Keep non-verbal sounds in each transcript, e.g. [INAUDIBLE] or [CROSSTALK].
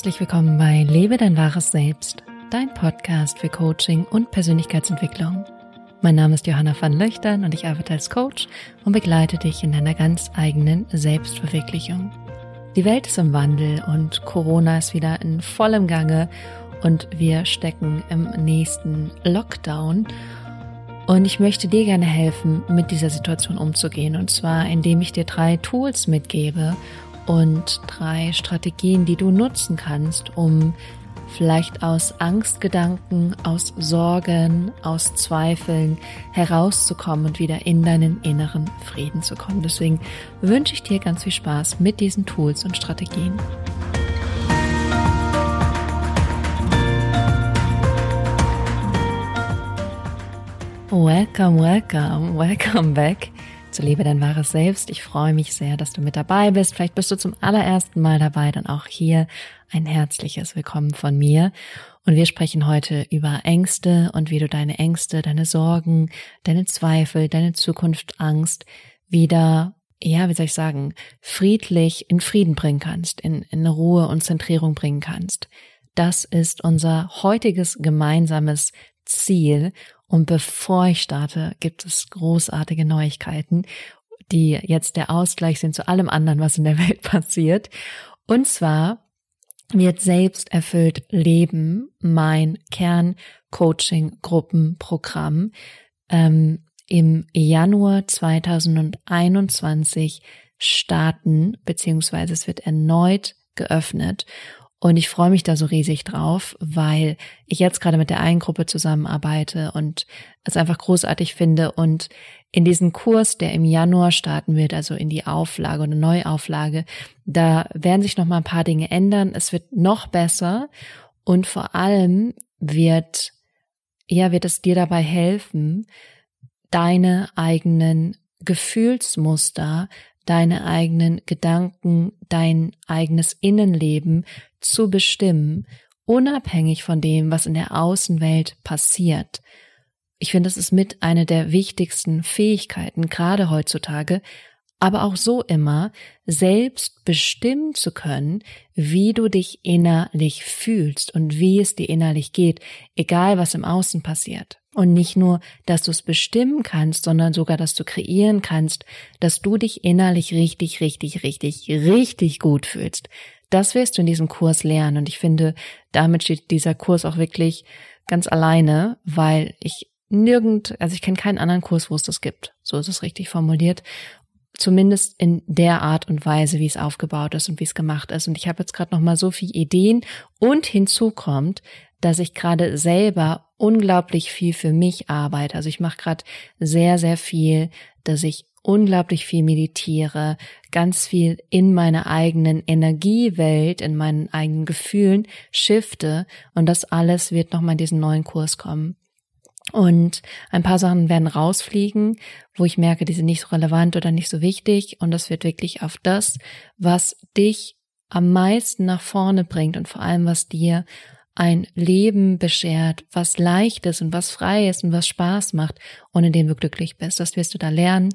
Herzlich willkommen bei Lebe dein wahres Selbst, dein Podcast für Coaching und Persönlichkeitsentwicklung. Mein Name ist Johanna van Löchtern und ich arbeite als Coach und begleite dich in deiner ganz eigenen Selbstverwirklichung. Die Welt ist im Wandel und Corona ist wieder in vollem Gange und wir stecken im nächsten Lockdown. Und ich möchte dir gerne helfen, mit dieser Situation umzugehen. Und zwar, indem ich dir drei Tools mitgebe und drei Strategien, die du nutzen kannst, um vielleicht aus Angstgedanken, aus Sorgen, aus Zweifeln herauszukommen und wieder in deinen inneren Frieden zu kommen. Deswegen wünsche ich dir ganz viel Spaß mit diesen Tools und Strategien. Welcome, welcome, welcome back zu Liebe dein wahres Selbst. Ich freue mich sehr, dass du mit dabei bist. Vielleicht bist du zum allerersten Mal dabei, dann auch hier ein herzliches Willkommen von mir. Und wir sprechen heute über Ängste und wie du deine Ängste, deine Sorgen, deine Zweifel, deine Zukunftangst wieder, ja, wie soll ich sagen, friedlich in Frieden bringen kannst, in, in Ruhe und Zentrierung bringen kannst. Das ist unser heutiges gemeinsames Ziel und bevor ich starte, gibt es großartige Neuigkeiten, die jetzt der Ausgleich sind zu allem anderen, was in der Welt [LAUGHS] passiert. Und zwar wird selbst erfüllt Leben mein Kern-Coaching-Gruppenprogramm ähm, im Januar 2021 starten, beziehungsweise es wird erneut geöffnet. Und ich freue mich da so riesig drauf, weil ich jetzt gerade mit der einen Gruppe zusammenarbeite und es einfach großartig finde. Und in diesem Kurs, der im Januar starten wird, also in die Auflage oder Neuauflage, da werden sich noch mal ein paar Dinge ändern. Es wird noch besser und vor allem wird, ja, wird es dir dabei helfen, deine eigenen Gefühlsmuster deine eigenen Gedanken, dein eigenes Innenleben zu bestimmen, unabhängig von dem, was in der Außenwelt passiert. Ich finde, es ist mit eine der wichtigsten Fähigkeiten, gerade heutzutage, aber auch so immer, selbst bestimmen zu können, wie du dich innerlich fühlst und wie es dir innerlich geht, egal was im Außen passiert. Und nicht nur, dass du es bestimmen kannst, sondern sogar, dass du kreieren kannst, dass du dich innerlich richtig, richtig, richtig, richtig gut fühlst. Das wirst du in diesem Kurs lernen. Und ich finde, damit steht dieser Kurs auch wirklich ganz alleine, weil ich nirgend, also ich kenne keinen anderen Kurs, wo es das gibt. So ist es richtig formuliert. Zumindest in der Art und Weise, wie es aufgebaut ist und wie es gemacht ist. Und ich habe jetzt gerade noch mal so viele Ideen. Und hinzu kommt, dass ich gerade selber unglaublich viel für mich arbeite. Also ich mache gerade sehr, sehr viel, dass ich unglaublich viel meditiere, ganz viel in meiner eigenen Energiewelt, in meinen eigenen Gefühlen shifte und das alles wird nochmal in diesen neuen Kurs kommen. Und ein paar Sachen werden rausfliegen, wo ich merke, die sind nicht so relevant oder nicht so wichtig. Und das wird wirklich auf das, was dich am meisten nach vorne bringt und vor allem, was dir ein Leben beschert, was leicht ist und was frei ist und was Spaß macht und in dem du glücklich bist. Das wirst du da lernen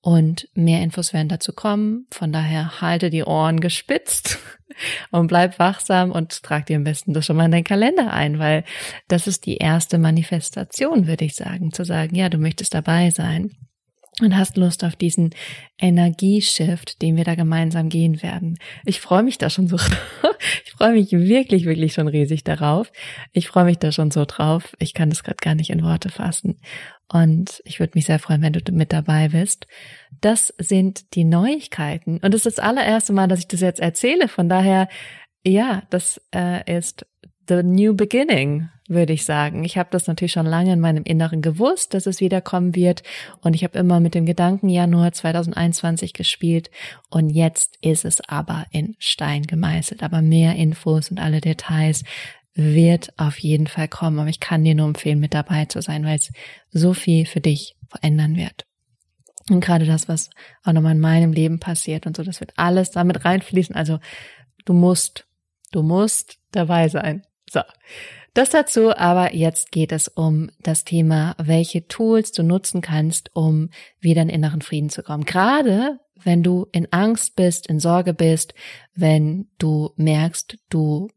und mehr Infos werden dazu kommen. Von daher halte die Ohren gespitzt [LAUGHS] und bleib wachsam und trag dir am besten das schon mal in deinen Kalender ein, weil das ist die erste Manifestation, würde ich sagen, zu sagen, ja, du möchtest dabei sein und hast Lust auf diesen Energieshift, den wir da gemeinsam gehen werden. Ich freue mich da schon so, [LAUGHS] ich freue mich wirklich, wirklich schon riesig darauf. Ich freue mich da schon so drauf. Ich kann das gerade gar nicht in Worte fassen. Und ich würde mich sehr freuen, wenn du mit dabei bist. Das sind die Neuigkeiten. Und es ist das allererste Mal, dass ich das jetzt erzähle. Von daher, ja, das äh, ist the new beginning, würde ich sagen. Ich habe das natürlich schon lange in meinem Inneren gewusst, dass es wiederkommen wird. Und ich habe immer mit dem Gedanken Januar 2021 gespielt. Und jetzt ist es aber in Stein gemeißelt. Aber mehr Infos und alle Details wird auf jeden Fall kommen. Aber ich kann dir nur empfehlen, mit dabei zu sein, weil es so viel für dich verändern wird. Und gerade das, was auch nochmal in meinem Leben passiert und so, das wird alles damit reinfließen. Also du musst, du musst dabei sein. So. Das dazu, aber jetzt geht es um das Thema, welche Tools du nutzen kannst, um wieder in inneren Frieden zu kommen. Gerade wenn du in Angst bist, in Sorge bist, wenn du merkst, du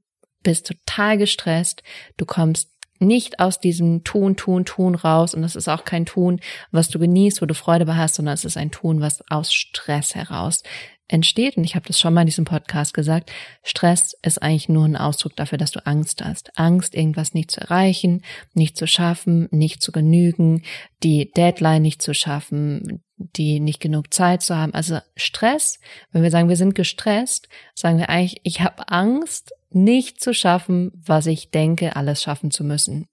bist total gestresst, du kommst nicht aus diesem Tun, Tun, Tun raus und es ist auch kein Tun, was du genießt, wo du Freude bei hast, sondern es ist ein Tun, was aus Stress heraus entsteht. Und ich habe das schon mal in diesem Podcast gesagt, Stress ist eigentlich nur ein Ausdruck dafür, dass du Angst hast. Angst, irgendwas nicht zu erreichen, nicht zu schaffen, nicht zu genügen, die Deadline nicht zu schaffen, die nicht genug Zeit zu haben. Also Stress, wenn wir sagen, wir sind gestresst, sagen wir eigentlich, ich habe Angst, nicht zu schaffen, was ich denke, alles schaffen zu müssen.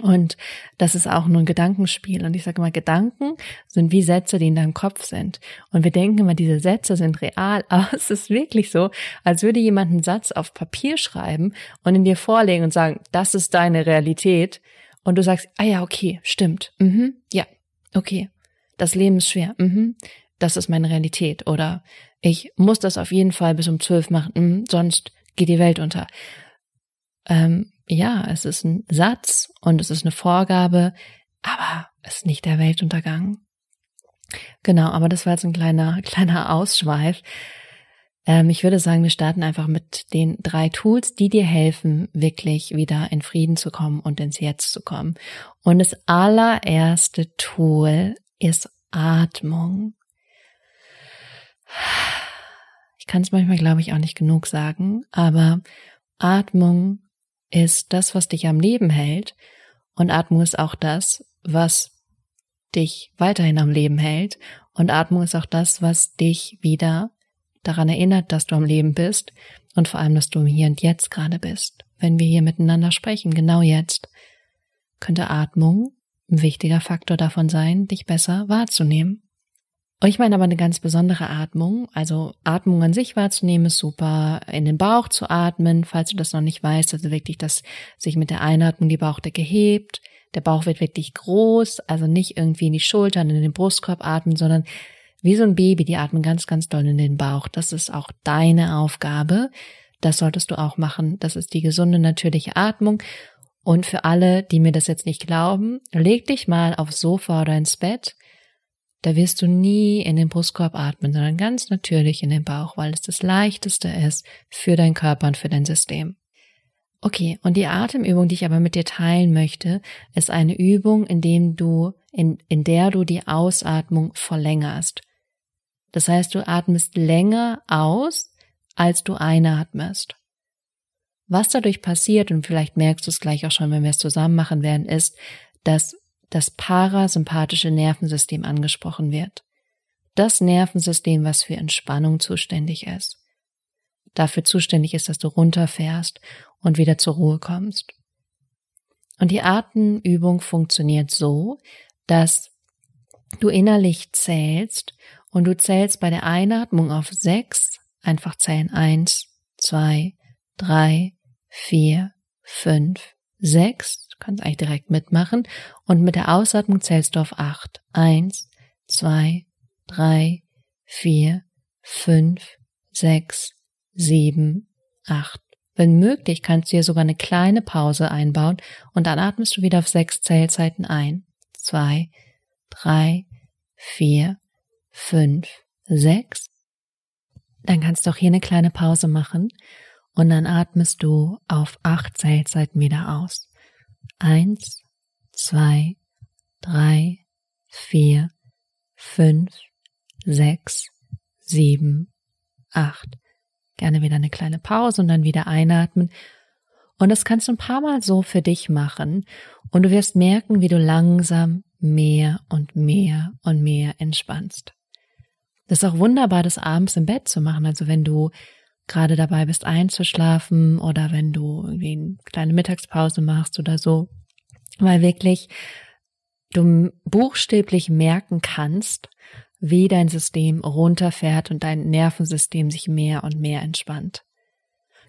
Und das ist auch nur ein Gedankenspiel. Und ich sage mal, Gedanken sind wie Sätze, die in deinem Kopf sind. Und wir denken immer, diese Sätze sind real, [LAUGHS] aber es ist wirklich so, als würde jemand einen Satz auf Papier schreiben und in dir vorlegen und sagen, das ist deine Realität. Und du sagst, ah ja, okay, stimmt. Mhm, ja, okay. Das Leben ist schwer. Mhm, das ist meine Realität. Oder ich muss das auf jeden Fall bis um zwölf machen, mhm, sonst geht die Welt unter. Ähm, ja, es ist ein Satz und es ist eine Vorgabe, aber es ist nicht der Weltuntergang. Genau, aber das war jetzt ein kleiner, [LAUGHS] kleiner Ausschweif. Ähm, ich würde sagen, wir starten einfach mit den drei Tools, die dir helfen, wirklich wieder in Frieden zu kommen und ins Jetzt zu kommen. Und das allererste Tool ist Atmung. Ich kann es manchmal, glaube ich, auch nicht genug sagen, aber Atmung ist das, was dich am Leben hält. Und Atmung ist auch das, was dich weiterhin am Leben hält. Und Atmung ist auch das, was dich wieder daran erinnert, dass du am Leben bist und vor allem, dass du Hier und Jetzt gerade bist. Wenn wir hier miteinander sprechen, genau jetzt, könnte Atmung ein wichtiger Faktor davon sein, dich besser wahrzunehmen. Und ich meine aber eine ganz besondere Atmung. Also Atmung an sich wahrzunehmen ist super. In den Bauch zu atmen, falls du das noch nicht weißt. Also wirklich, dass sich mit der Einatmung die Bauchdecke hebt. Der Bauch wird wirklich groß. Also nicht irgendwie in die Schultern, in den Brustkorb atmen, sondern wie so ein Baby, die atmen ganz, ganz doll in den Bauch. Das ist auch deine Aufgabe. Das solltest du auch machen. Das ist die gesunde, natürliche Atmung. Und für alle, die mir das jetzt nicht glauben, leg dich mal aufs Sofa oder ins Bett da wirst du nie in den Brustkorb atmen, sondern ganz natürlich in den Bauch, weil es das leichteste ist für deinen Körper und für dein System. Okay, und die Atemübung, die ich aber mit dir teilen möchte, ist eine Übung, in dem du, in, in der du die Ausatmung verlängerst. Das heißt, du atmest länger aus, als du einatmest. Was dadurch passiert, und vielleicht merkst du es gleich auch schon, wenn wir es zusammen machen werden, ist, dass das parasympathische Nervensystem angesprochen wird. Das Nervensystem, was für Entspannung zuständig ist. Dafür zuständig ist, dass du runterfährst und wieder zur Ruhe kommst. Und die Atemübung funktioniert so, dass du innerlich zählst und du zählst bei der Einatmung auf sechs, einfach zählen eins, zwei, drei, vier, fünf, sechs Du kannst eigentlich direkt mitmachen. Und mit der Ausatmung zählst du auf acht. Eins, zwei, drei, vier, fünf, sechs, sieben, acht. Wenn möglich, kannst du hier sogar eine kleine Pause einbauen und dann atmest du wieder auf sechs Zählzeiten ein. Zwei, drei, vier, fünf, sechs. Dann kannst du auch hier eine kleine Pause machen und dann atmest du auf acht Zählzeiten wieder aus. Eins, zwei, drei, vier, fünf, sechs, sieben, acht. Gerne wieder eine kleine Pause und dann wieder einatmen. Und das kannst du ein paar Mal so für dich machen. Und du wirst merken, wie du langsam mehr und mehr und mehr entspannst. Das ist auch wunderbar, das abends im Bett zu machen. Also wenn du gerade dabei bist einzuschlafen oder wenn du irgendwie eine kleine Mittagspause machst oder so, weil wirklich du buchstäblich merken kannst, wie dein System runterfährt und dein Nervensystem sich mehr und mehr entspannt.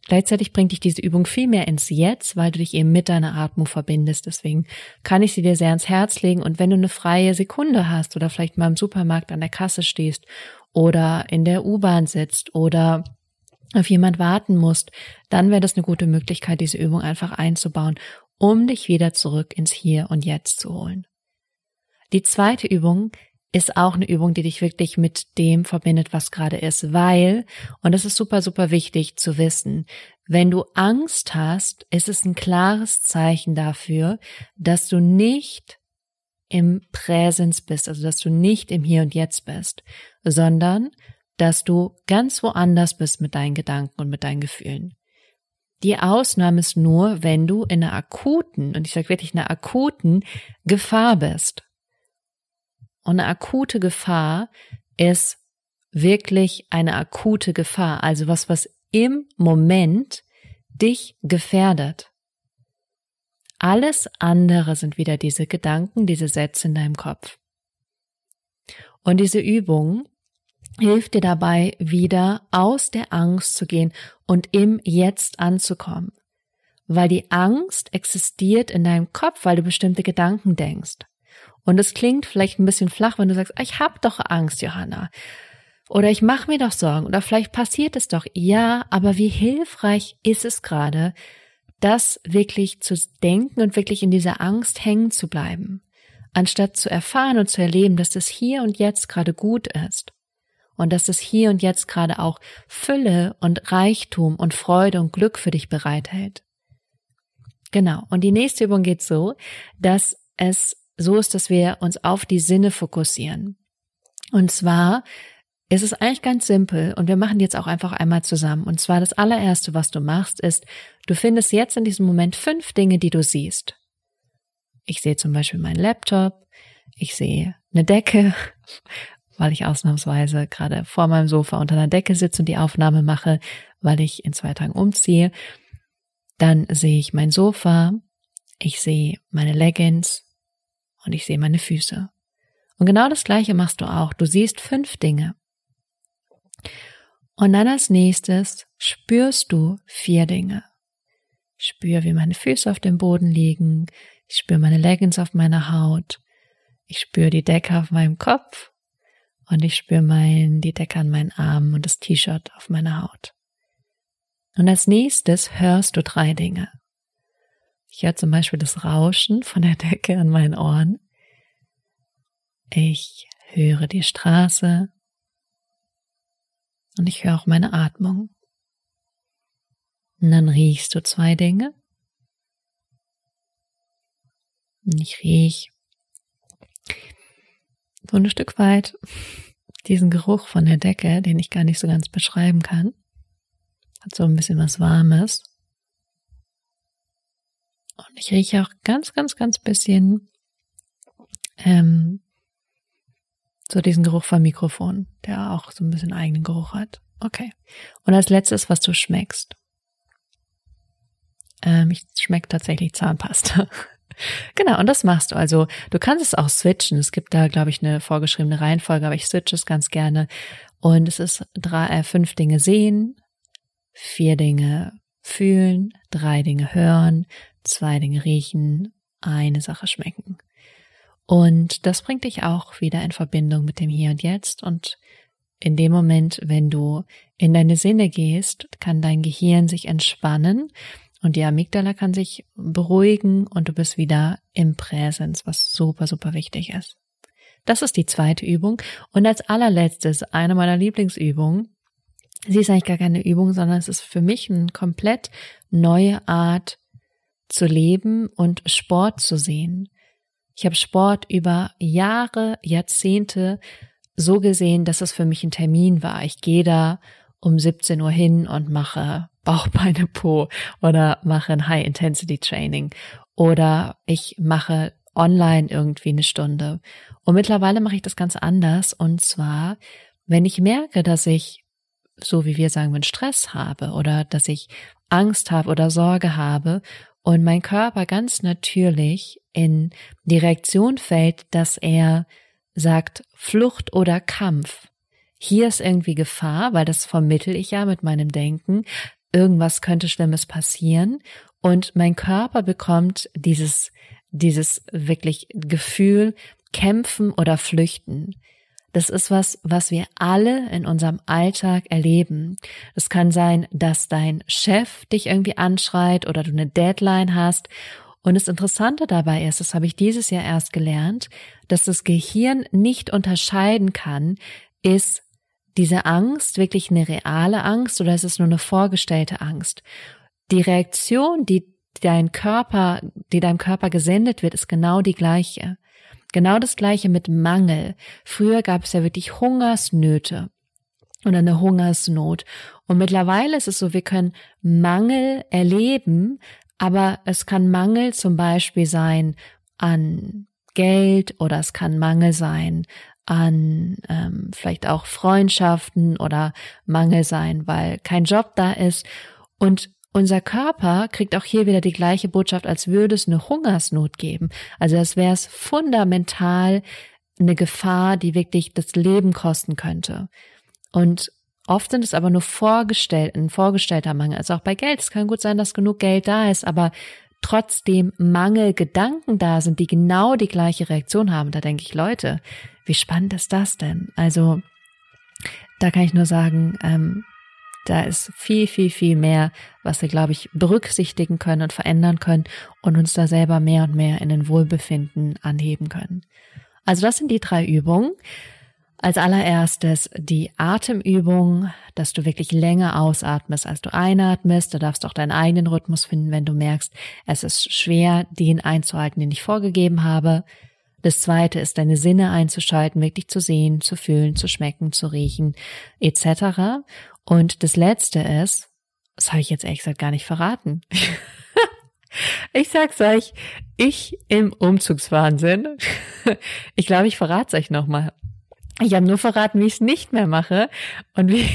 Gleichzeitig bringt dich diese Übung viel mehr ins Jetzt, weil du dich eben mit deiner Atmung verbindest. Deswegen kann ich sie dir sehr ans Herz legen. Und wenn du eine freie Sekunde hast oder vielleicht mal im Supermarkt an der Kasse stehst oder in der U-Bahn sitzt oder auf jemand warten musst, dann wäre das eine gute Möglichkeit, diese Übung einfach einzubauen, um dich wieder zurück ins Hier und Jetzt zu holen. Die zweite Übung ist auch eine Übung, die dich wirklich mit dem verbindet, was gerade ist, weil, und das ist super, super wichtig zu wissen, wenn du Angst hast, ist es ein klares Zeichen dafür, dass du nicht im Präsens bist, also dass du nicht im Hier und Jetzt bist, sondern dass du ganz woanders bist mit deinen Gedanken und mit deinen Gefühlen. Die Ausnahme ist nur, wenn du in einer akuten, und ich sage wirklich einer akuten Gefahr bist. Und eine akute Gefahr ist wirklich eine akute Gefahr, also was, was im Moment dich gefährdet. Alles andere sind wieder diese Gedanken, diese Sätze in deinem Kopf. Und diese Übung hilft dir dabei, wieder aus der Angst zu gehen und im Jetzt anzukommen. Weil die Angst existiert in deinem Kopf, weil du bestimmte Gedanken denkst. Und es klingt vielleicht ein bisschen flach, wenn du sagst, ich habe doch Angst, Johanna. Oder ich mache mir doch Sorgen. Oder vielleicht passiert es doch. Ja, aber wie hilfreich ist es gerade, das wirklich zu denken und wirklich in dieser Angst hängen zu bleiben, anstatt zu erfahren und zu erleben, dass das hier und jetzt gerade gut ist und dass das hier und jetzt gerade auch Fülle und Reichtum und Freude und Glück für dich bereithält. Genau. Und die nächste Übung geht so, dass es so ist, dass wir uns auf die Sinne fokussieren. Und zwar ist es eigentlich ganz simpel und wir machen jetzt auch einfach einmal zusammen. Und zwar das allererste, was du machst, ist, du findest jetzt in diesem Moment fünf Dinge, die du siehst. Ich sehe zum Beispiel meinen Laptop, ich sehe eine Decke, weil ich ausnahmsweise gerade vor meinem Sofa unter einer Decke sitze und die Aufnahme mache, weil ich in zwei Tagen umziehe. Dann sehe ich mein Sofa, ich sehe meine Leggings und ich sehe meine Füße. Und genau das Gleiche machst du auch. Du siehst fünf Dinge. Und dann als nächstes spürst du vier Dinge. Ich spüre, wie meine Füße auf dem Boden liegen. Ich spüre meine Leggings auf meiner Haut. Ich spüre die Decke auf meinem Kopf und ich spüre mein, die Decke an meinen Armen und das T-Shirt auf meiner Haut. Und als nächstes hörst du drei Dinge. Ich höre zum Beispiel das Rauschen von der [LAUGHS] Decke an meinen Ohren. Ich höre die Straße und ich höre auch meine Atmung. Und dann riechst du zwei Dinge. Und ich riech so ein Stück weit diesen Geruch von der Decke, den ich gar nicht so ganz beschreiben kann. Hat so ein bisschen was Warmes. Und ich rieche auch ganz, ganz, ganz bisschen ähm, so diesen Geruch vom Mikrofon, der auch so ein bisschen eigenen Geruch hat. Okay. Und als letztes, was du schmeckst. Ähm, ich schmecke tatsächlich Zahnpasta. [LAUGHS] Genau, und das machst du. Also du kannst es auch switchen. Es gibt da, glaube ich, eine vorgeschriebene Reihenfolge, aber ich switche es ganz gerne. Und es ist drei, äh, fünf Dinge sehen, vier Dinge fühlen, drei Dinge hören, zwei Dinge riechen, eine Sache schmecken. Und das bringt dich auch wieder in Verbindung mit dem Hier und Jetzt. Und in dem Moment, wenn du in deine Sinne gehst, kann dein Gehirn sich entspannen und die Amygdala kann sich beruhigen und du bist wieder im Präsens, was super, super wichtig ist. Das ist die zweite Übung. Und als allerletztes, eine meiner Lieblingsübungen, sie ist eigentlich gar keine Übung, sondern es ist für mich eine komplett neue Art zu leben und Sport zu sehen. Ich habe Sport über Jahre, Jahrzehnte so gesehen, dass es für mich ein Termin war. Ich gehe da um 17 Uhr hin und mache Bauch, Beine, [LAUGHS] Po oder mache ein High-Intensity-Training oder ich mache online irgendwie eine Stunde. Und mittlerweile mache ich das ganz anders und zwar, wenn ich merke, dass ich, so wie wir sagen, wenn Stress habe oder dass ich Angst habe oder Sorge habe und mein Körper ganz natürlich in die Reaktion fällt, dass er sagt Flucht oder Kampf. Hier ist irgendwie Gefahr, weil das vermittel ich ja mit meinem Denken irgendwas könnte Schlimmes passieren und mein Körper bekommt dieses, dieses wirklich Gefühl, kämpfen oder flüchten. Das ist was, was wir alle in unserem Alltag erleben. Es kann sein, dass dein Chef dich irgendwie anschreit oder du eine Deadline hast Und das Interessante dabei ist, das habe ich dieses Jahr erst gelernt, dass das Gehirn nicht unterscheiden kann, ist diese Angst wirklich eine reale Angst oder ist es nur eine vorgestellte Angst? Die Reaktion, die dein Körper, die deinem Körper gesendet wird, ist genau die gleiche. Genau das gleiche mit Mangel. Früher gab es ja wirklich Hungersnöte oder eine Hungersnot. Und mittlerweile ist es so, wir können Mangel erleben, aber es kann Mangel zum Beispiel sein an Geld oder es kann Mangel sein an ähm, vielleicht auch Freundschaften oder Mangel sein, weil kein Job da ist. Und unser Körper kriegt auch hier wieder die gleiche Botschaft, als würde es eine Hungersnot geben. Also als wäre es fundamental eine Gefahr, die wirklich das Leben kosten könnte. Und Oft sind es aber nur vorgestellt, ein vorgestellter Mangel. Also auch bei Geld. Es kann gut sein, dass genug Geld da ist, aber trotzdem Mangelgedanken da sind, die genau die gleiche Reaktion haben. Da denke ich, Leute, wie spannend ist das denn? Also da kann ich nur sagen, ähm, da ist viel, viel, viel mehr, was wir, glaube ich, berücksichtigen können und verändern können und uns da selber mehr und mehr in den Wohlbefinden anheben können. Also das sind die drei Übungen. Als allererstes die Atemübung, dass du wirklich länger ausatmest, als du einatmest. Du darfst auch deinen eigenen Rhythmus finden, wenn du merkst, es ist schwer, den einzuhalten, den ich vorgegeben habe. Das zweite ist, deine Sinne einzuschalten, wirklich zu sehen, zu fühlen, zu schmecken, zu riechen, etc. Und das letzte ist, das habe ich jetzt ehrlich gesagt gar nicht verraten. [LAUGHS] ich sag's euch, ich im Umzugswahnsinn. [LAUGHS] ich glaube, ich verrate euch nochmal. Ich habe nur verraten, wie ich es nicht mehr mache und wie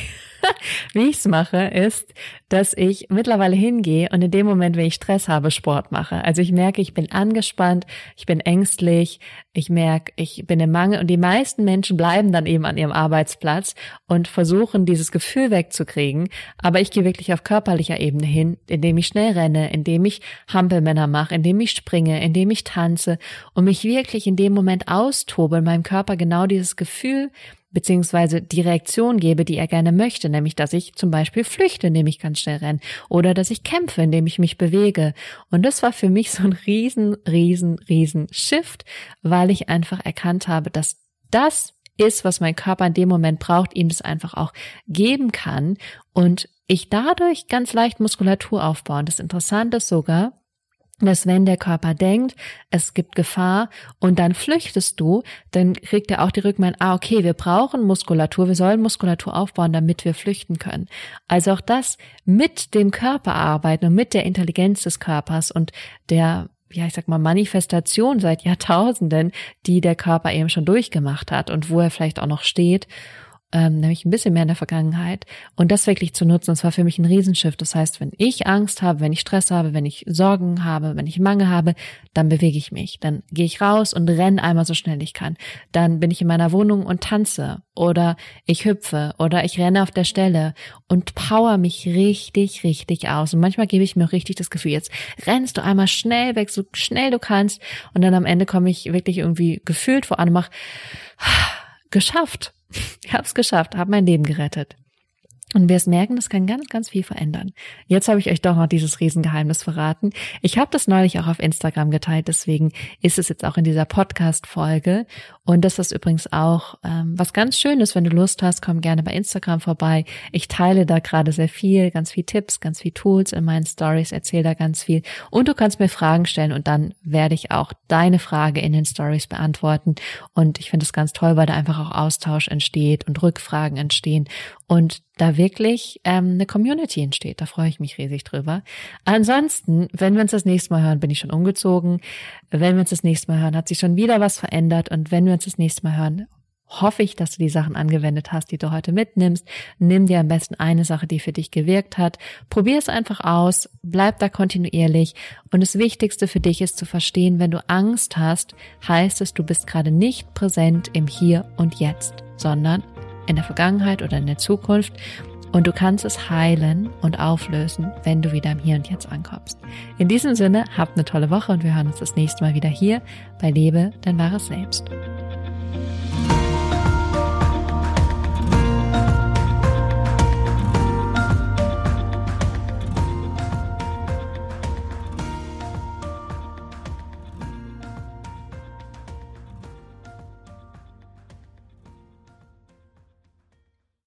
[LAUGHS] wie ich es mache, ist, dass ich mittlerweile hingehe und in dem Moment, wenn ich Stress habe, Sport mache. Also ich merke, ich bin angespannt, ich bin ängstlich, ich merke, ich bin im Mangel und die meisten Menschen bleiben dann eben an ihrem Arbeitsplatz und versuchen, dieses Gefühl wegzukriegen. Aber ich gehe wirklich auf körperlicher Ebene hin, indem ich schnell renne, indem ich Hampelmänner mache, indem ich springe, indem ich tanze und mich wirklich in dem Moment austobe, in meinem Körper genau dieses Gefühl beziehungsweise die Reaktion gebe, die er gerne möchte, nämlich dass ich zum Beispiel flüchte, indem ich ganz schnell renne, oder dass ich kämpfe, indem ich mich bewege. Und das war für mich so ein riesen, riesen, riesen Shift, weil ich einfach erkannt habe, dass das ist, was mein Körper in dem Moment braucht, ihm das einfach auch geben kann und ich dadurch ganz leicht Muskulatur aufbauen. Das Interessante ist sogar, dass wenn der Körper denkt, es gibt Gefahr und dann flüchtest du, dann kriegt er auch die Rückmeldung, ah, okay, wir brauchen Muskulatur, wir sollen Muskulatur aufbauen, damit wir flüchten können. Also auch das mit dem Körper arbeiten und mit der Intelligenz des Körpers und der ja, ich sag mal, Manifestation seit Jahrtausenden, die der Körper eben schon durchgemacht hat und wo er vielleicht auch noch steht ähm, nämlich ein bisschen mehr in der Vergangenheit und das wirklich zu nutzen. Das war für mich ein Riesenschiff. Das heißt, wenn ich Angst habe, wenn ich Stress habe, wenn ich Sorgen habe, wenn ich Mangel habe, dann bewege ich mich. Dann gehe ich raus und renne einmal so schnell ich kann. Dann bin ich in meiner Wohnung und tanze oder ich hüpfe oder ich renne auf der Stelle und power mich richtig, richtig aus. Und manchmal gebe ich mir auch richtig das Gefühl, jetzt rennst du einmal schnell weg, so schnell du kannst und dann am Ende komme ich wirklich irgendwie gefühlt vor und mache geschafft ich habe es geschafft, habe mein Leben gerettet. Und wir es merken, das kann ganz, ganz viel verändern. Jetzt habe ich euch doch noch dieses Riesengeheimnis verraten. Ich habe das neulich auch auf Instagram geteilt, deswegen ist es jetzt auch in dieser Podcast-Folge. Und das ist übrigens auch ähm, was ganz Schönes, wenn du Lust hast, komm gerne bei Instagram vorbei. Ich teile da gerade sehr viel, ganz viel Tipps, ganz viel Tools in meinen Stories, erzähle da ganz viel. Und du kannst mir Fragen stellen und dann werde ich auch deine Frage in den Stories beantworten. Und ich finde es ganz toll, weil da einfach auch Austausch entsteht und Rückfragen entstehen. Und da wirklich ähm, eine Community entsteht. Da freue ich mich riesig drüber. Ansonsten, wenn wir uns das nächste Mal hören, bin ich schon umgezogen. Wenn wir uns das nächste Mal hören, hat sich schon wieder was verändert. Und wenn wir uns das nächste Mal hören, hoffe ich, dass du die Sachen angewendet hast, die du heute mitnimmst. Nimm dir am besten eine Sache, die für dich gewirkt hat. Probier es einfach aus, bleib da kontinuierlich. Und das Wichtigste für dich ist zu verstehen, wenn du Angst hast, heißt es, du bist gerade nicht präsent im Hier und Jetzt, sondern in der Vergangenheit oder in der Zukunft. Und du kannst es heilen und auflösen, wenn du wieder im Hier und Jetzt ankommst. In diesem Sinne, habt eine tolle Woche und wir hören uns das nächste Mal wieder hier bei Lebe dein wahres Selbst.